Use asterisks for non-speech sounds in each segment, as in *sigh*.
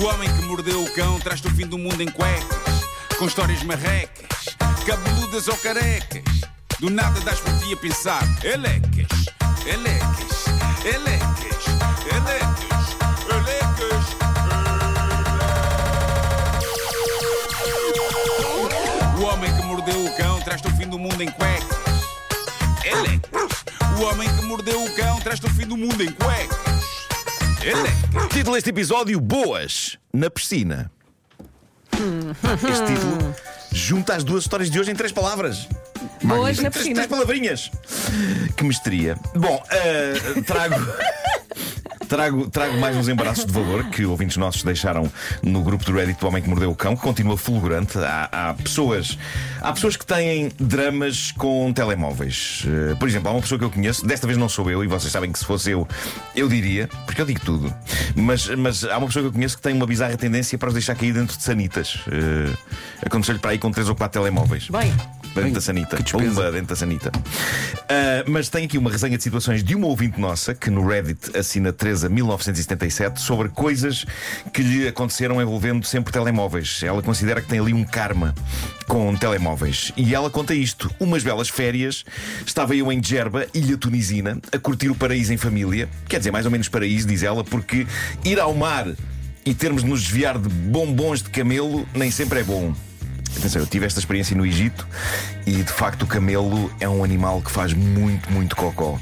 O homem que mordeu o cão traz-te o fim do mundo em cuecas, com histórias marrecas, cabeludas ou carecas. Do nada das por ti a pensar, elecas, elecas, elecas, elecas, elecas. O homem que mordeu o cão traz-te o fim do mundo em cuecas. Elecas. O homem que mordeu o cão traz-te o fim do mundo em cuecas. Título deste episódio: Boas na piscina. Este título junta as duas histórias de hoje em três palavras. Boas na Três, piscina. três palavrinhas. Que misteria. Bom, eh, trago. *laughs* Trago, trago mais uns embaraços de valor que ouvintes nossos deixaram no grupo do Reddit do Homem que Mordeu o Cão, que continua fulgurante. Há, há pessoas, há pessoas que têm dramas com telemóveis. Eh, por exemplo, há uma pessoa que eu conheço, desta vez não sou eu, e vocês sabem que se fosse eu, eu diria, porque eu digo tudo. Mas, mas há uma pessoa que eu conheço que tem uma bizarra tendência para os deixar cair dentro de sanitas. Uh, Aconteceu-lhe para aí com três ou quatro telemóveis. Bem. Dentro da sanita. Pumba, dentro da sanita. Ah, mas tem aqui uma resenha de situações de uma ouvinte nossa, que no Reddit assina 13 a 1977, sobre coisas que lhe aconteceram envolvendo sempre telemóveis. Ela considera que tem ali um karma com telemóveis. E ela conta isto. Umas belas férias, estava eu em Djerba, ilha tunisina, a curtir o paraíso em família. Quer dizer, mais ou menos paraíso, diz ela, porque ir ao mar e termos de nos desviar de bombons de camelo nem sempre é bom. Atenção, eu tive esta experiência no Egito e de facto o camelo é um animal que faz muito, muito cocó.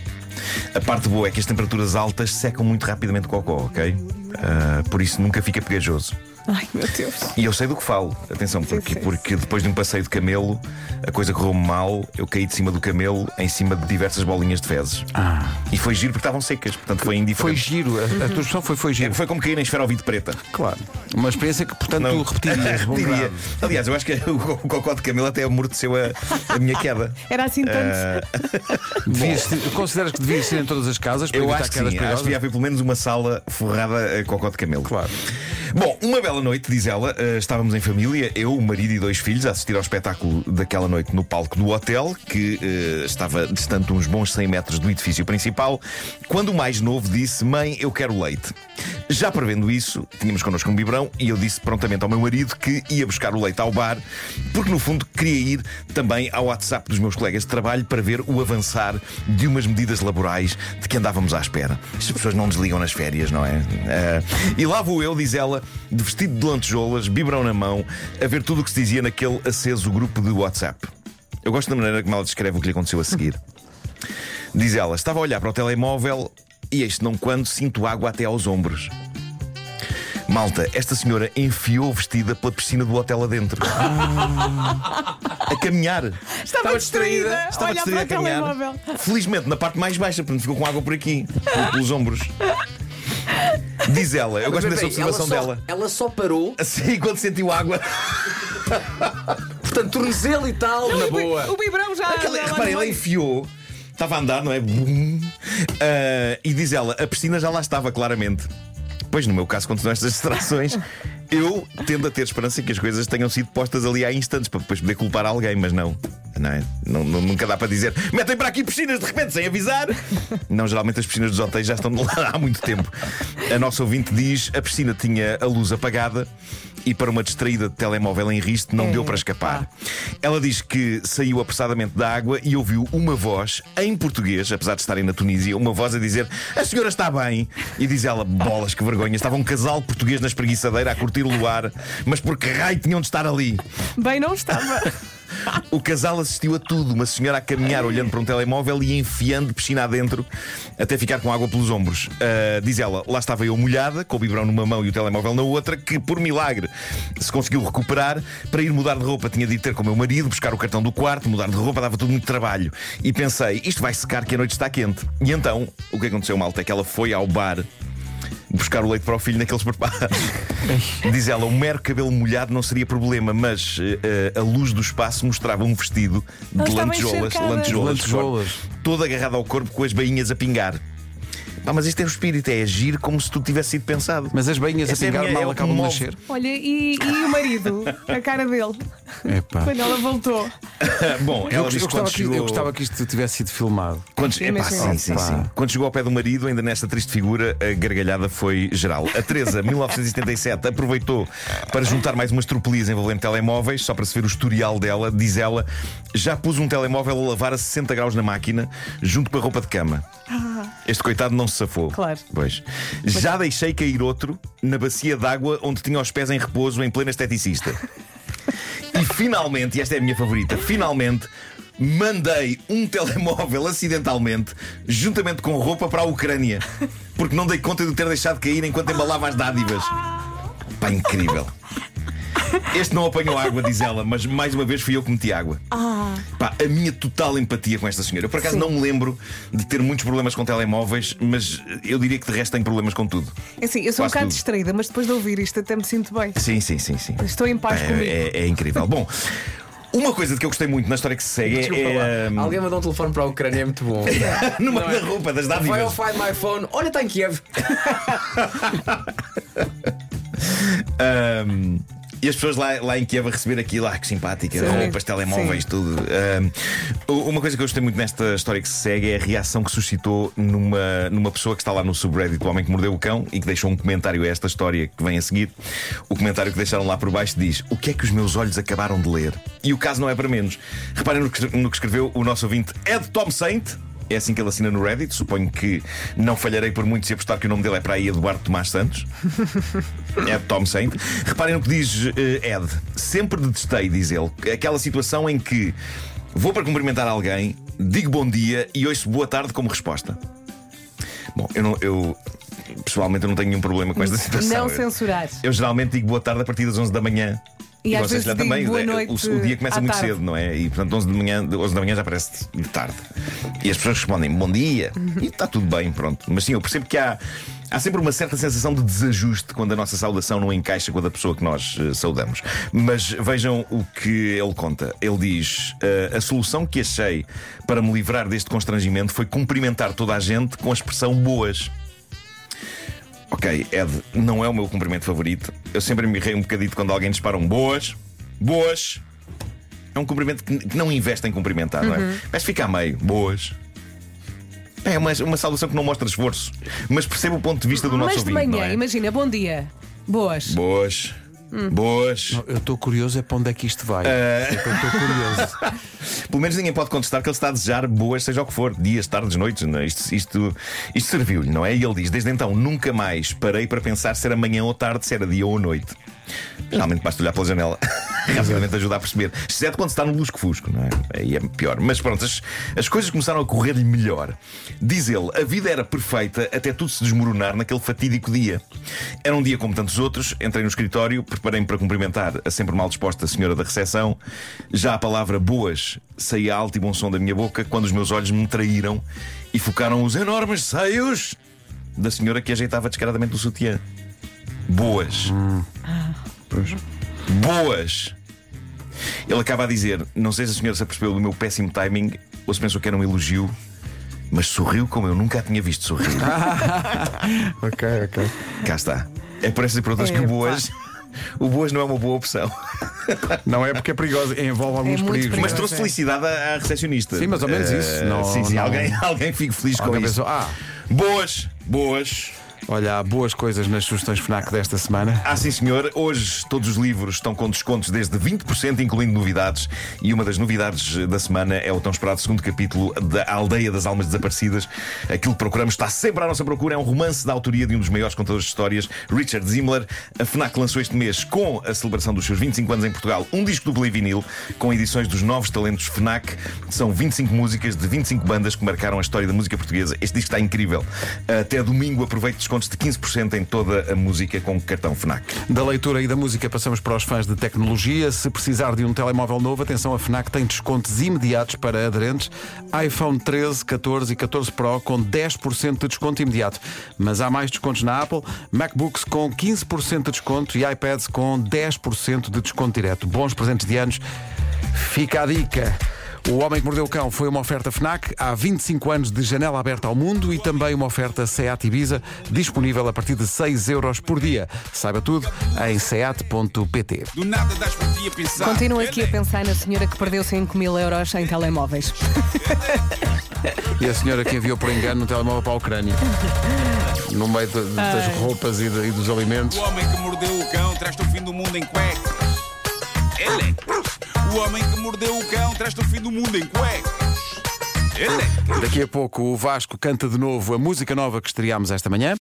A parte boa é que as temperaturas altas secam muito rapidamente o cocó, ok? Ah, por isso nunca fica pegajoso. Ai, meu Deus. E eu sei do que falo, atenção, porque, sim. porque depois de um passeio de camelo, a coisa correu-me mal, eu caí de cima do camelo em cima de diversas bolinhas de fezes. E foi giro porque estavam secas, portanto foi Foi indiferente. giro, a, a tua expressão foi, foi giro. Foi como cair em esferovite preta. Claro. Uma experiência que, portanto, Não. repetirias. *laughs* grado. Aliás, eu acho que *laughs* o, o cocó de camelo até amorteceu a, a minha queda. Era assim tanto. Ah, *laughs* Devias ter- consideras que devias ser em todas as casas para eu acho que sim, acho que devia haver pelo menos uma sala forrada a cocó de camelo. Claro. Bom, uma bela noite, diz ela, eh, estávamos em família, eu, o marido e dois filhos, a assistir ao espetáculo daquela noite no palco do hotel, que eh, estava distante uns bons 100 metros do edifício principal, quando o mais novo disse: Mãe, eu quero leite. Já prevendo isso, tínhamos connosco um biberão e eu disse prontamente ao meu marido que ia buscar o leite ao bar, porque no fundo queria ir também ao WhatsApp dos meus colegas de trabalho para ver o avançar de umas medidas laborais de que andávamos à espera. Estas pessoas não desligam nas férias, não é? Ah, e lá vou eu, diz ela, de vestido de lantejoulas, biberão na mão, a ver tudo o que se dizia naquele aceso grupo de WhatsApp. Eu gosto da maneira como ela descreve o que lhe aconteceu a seguir. Diz ela: estava a olhar para o telemóvel e este não quando sinto água até aos ombros. Malta, esta senhora enfiou vestida pela piscina do hotel adentro. a caminhar. Estava, distraída. Estava distraída a caminhar. telemóvel. Felizmente, na parte mais baixa, portanto ficou com água por aqui, pel- pelos ombros. Diz ela, eu gosto dessa peraí, ela observação só- dela. Ela só parou, Assim, quando sentiu água. portanto, tornozelo e tal, na boa. O biberão já. Aquela, já lá repara, no ela meio. enfiou. Estava a andar, não é? Bum. Ah, e diz ela, a piscina já lá estava, claramente. Pois no meu caso, quando são estas distrações, *laughs* eu tendo a ter esperança que as coisas tenham sido postas ali há instantes para depois poder culpar alguém, mas não. Não é? Não- não- nunca dá para dizer metem para aqui piscinas de repente sem avisar. *laughs* Não, geralmente as piscinas dos hotéis já estão lá há muito tempo. A nossa ouvinte diz a piscina tinha a luz apagada e para uma distraída de telemóvel em riste não É, deu para escapar. Ela diz que saiu apressadamente da água e ouviu uma voz em português, apesar de estarem na Tunísia, uma voz a dizer: A senhora está bem. E diz ela: Bolas, que vergonha. Estava um casal português na espreguiçadeira a curtir o luar, mas por que raio tinham de estar ali? Bem, não estava. *laughs* *laughs* O casal assistiu a tudo, uma senhora a caminhar olhando para um telemóvel e enfiando piscina adentro até ficar com água pelos ombros. Ah, diz ela, lá estava eu molhada, com o biberão numa mão e o telemóvel na outra, que por milagre se conseguiu recuperar. Para ir mudar de roupa, tinha de ir ter com o meu marido, buscar o cartão do quarto, mudar de roupa, dava tudo muito trabalho. E pensei, isto vai secar que a noite está quente. E então, o que aconteceu, malta, é que ela foi ao bar buscar o leite para o filho naqueles preparos. *laughs* Diz ela, o mero cabelo molhado não seria problema, mas eh, a luz do espaço mostrava um vestido de lantejoulas, lantejoulas, Lantejoulas. todo agarrado ao corpo com as bainhas a pingar. Pá, mas isto é o espírito, é agir como se tudo tivesse sido pensado. Mas as bainhas a Essa é a pingar minha- é mal que acabam de nascer. Olha, e, e o marido? A cara dele. Epá. Quando ela voltou. *laughs* Bom, Eu, ela gost- disse eu gostava que, chegou... eu gostava que isto tivesse sido filmado. Quando, epá, Imagina. sim, sim, sim. Quando chegou ao pé do marido, ainda nesta triste figura, a gargalhada foi geral. A Teresa, *laughs* 1977, aproveitou para juntar mais umas tropelias envolvendo telemóveis, só para se ver o historial dela. Diz ela: já pus um telemóvel a lavar a 60 graus na máquina, junto com a roupa de cama. Este coitado não se safou. Claro. Pois. Já deixei cair outro na bacia d'água onde tinha os pés em repouso em plena esteticista. E finalmente, e esta é a minha favorita, finalmente mandei um telemóvel acidentalmente, juntamente com roupa para a Ucrânia. Porque não dei conta de ter deixado cair enquanto embalava as dádivas. Pá, incrível. Este não apanhou água, diz ela, mas mais uma vez fui eu que meti água. Pá, a minha total empatia com esta senhora. Eu por acaso Sim. não me lembro de ter muitos problemas com telemóveis, mas eu diria que de resto tenho problemas com tudo. É assim, eu sou um Quase bocado tudo. distraída, mas depois de ouvir isto até me sinto bem. Sim, sim, sim, sim. Estou em paz comigo. É, é- é incrível. Bom, uma coisa de que eu gostei muito na história que se segue Desculpa é. lá. hum, Alguém mandou um telefone para a Ucrânia, é muito bom. *laughs* numa é? roupa das Vai ao dádivas. Find My Phone. Olha, está em Kiev. *laughs* Hum, e as pessoas lá, lá em Kiev a receber aquilo, ah, que simpática, Sim. roupas, telemóveis, tudo. Hum, uma coisa que eu gostei muito nesta história que se segue é a reação que suscitou numa, numa pessoa que está lá no subreddit, o homem que mordeu o cão, e que deixou um comentário a esta história que vem a seguir. O comentário que deixaram lá por baixo diz: O que é que os meus olhos acabaram de ler? E o caso não é para menos. Reparem no que, no que escreveu o nosso ouvinte Ed Tom Saint. É assim que ele assina no Reddit. Suponho que não falharei por muito se apostar que o nome dele é para aí Eduardo Tomás Santos. *laughs* É Tom Saint. Reparem no que diz eh, Ed. Sempre detestei, diz ele, aquela situação em que vou para cumprimentar alguém, digo bom dia e ouço boa tarde como resposta. Bom, eu não. Eu, pessoalmente, eu não tenho nenhum problema com esta situação. Não Eu- censurar. eu geralmente digo boa tarde a partir das 11 da manhã. E às vocês lá também. é, noite o, o dia começa muito tarde. cedo, não é? E portanto 11 da manhã, 11 da manhã já parece de tarde. E as pessoas respondem bom dia e está tudo bem, pronto. Mas sim, eu percebo que há, há sempre uma certa sensação de desajuste quando a nossa saudação não encaixa com a da pessoa que nós eh, saudamos. Mas vejam o que ele conta. Ele diz: "Eh, a solução que achei para me livrar deste constrangimento foi cumprimentar toda a gente com a expressão boas. Ok, Ed, não é o meu cumprimento favorito. Eu sempre me rirei um bocadito quando alguém dispara um boas. Boas. É um cumprimento que, que não investe em cumprimentar, não Uhum. é? Mas fica a meio. Boas. É uma, uma saudação que não mostra esforço. Mas percebo o ponto de vista do nosso Mas de ouvinte. manhã, não é? imagina, bom dia. Boas. Boas. Hum. Boas. Eu estou curioso é para onde é que isto vai. Eh, É eu estou curioso. *laughs* Pelo menos ninguém pode contestar que ele está a desejar boas, seja o que for, dias, tardes, noites. não é? Isto, isto, isto serviu-lhe, não é? E ele diz: Desde então nunca mais parei para pensar se era manhã ou tarde, se era dia ou noite. Geralmente basta olhar pela janela. *laughs* Rapidamente ajuda a perceber. Exceto quando está no lusco-fusco, não é? Aí é pior. Mas pronto, as, as coisas começaram a correr-lhe melhor. Diz ele: a vida era perfeita até tudo se desmoronar naquele fatídico dia. Era um dia como tantos outros. Entrei no escritório, preparei-me para cumprimentar a sempre mal disposta senhora da recepção. Já a palavra boas saía alto e bom som da minha boca quando os meus olhos me traíram e focaram os enormes seios da senhora que ajeitava descaradamente o sutiã. Boas. Boas. Ele acaba a dizer: Não sei se a senhora se apercebeu do meu péssimo timing ou se pensou que era um elogio, mas sorriu como eu nunca a tinha visto sorrir. *laughs* ok, ok. Cá está. É por essas e por outras que o boas. *laughs* O boas não é uma boa opção. Não é porque é perigoso, envolve alguns muito perigos. Mas Pois trouxe é. felicidade à, à recepcionista. Sim, mais ou menos Eh, isso. Não- sim, sim. não- Alguém, alguém fica feliz com Alguém isso. pensou, ah, Boas, boas. Olha, há boas coisas nas sugestões FNAC desta semana. Ah, sim, senhor. Hoje todos os livros estão com descontos desde 20%, incluindo novidades. E uma das novidades da semana é o tão esperado segundo capítulo da Aldeia das Almas Desaparecidas. Aquilo que procuramos está sempre à nossa procura. É um romance da autoria de um dos maiores contadores de histórias, Richard Zimmler. A FNAC lançou este mês, com a celebração dos seus 25 anos em Portugal, um disco e vinil, com edições dos novos talentos FNAC. São 25 músicas de 25 bandas que marcaram a história da música portuguesa. Este disco está incrível. Até domingo aproveite descontos de 15% em toda a música com cartão FNAC. Da leitura e da música passamos para os fãs de tecnologia. Se precisar de um telemóvel novo, atenção, a FNAC tem descontos imediatos para aderentes. iPhone 13, 14 e 14 Pro com 10% de desconto imediato. Mas há mais descontos na Apple, MacBooks com 15% de desconto e iPads com 10% de desconto direto. Bons presentes de anos. Fica a dica. O Homem que Mordeu o Cão foi uma oferta FNAC, há 25 anos de janela aberta ao mundo e também uma oferta SEAT Ibiza, disponível a partir de 6 euros por dia. Saiba tudo em seat.pt. Do nada das por ti a pensar. Continuo aqui a Ele é pensar na senhora que perdeu 5 mil euros em telemóveis. E a senhora que enviou por engano um telemóvel para a Ucrânia. No meio de- de- das roupas e, de- e dos alimentos. O homem que mordeu o cão traz-te o fim do mundo em cuecas. Elecas. O homem que mordeu o cão traz-te o fim do mundo em cuecas. Elecas. Daqui a pouco o Vasco canta de novo a música nova que estreámos esta manhã.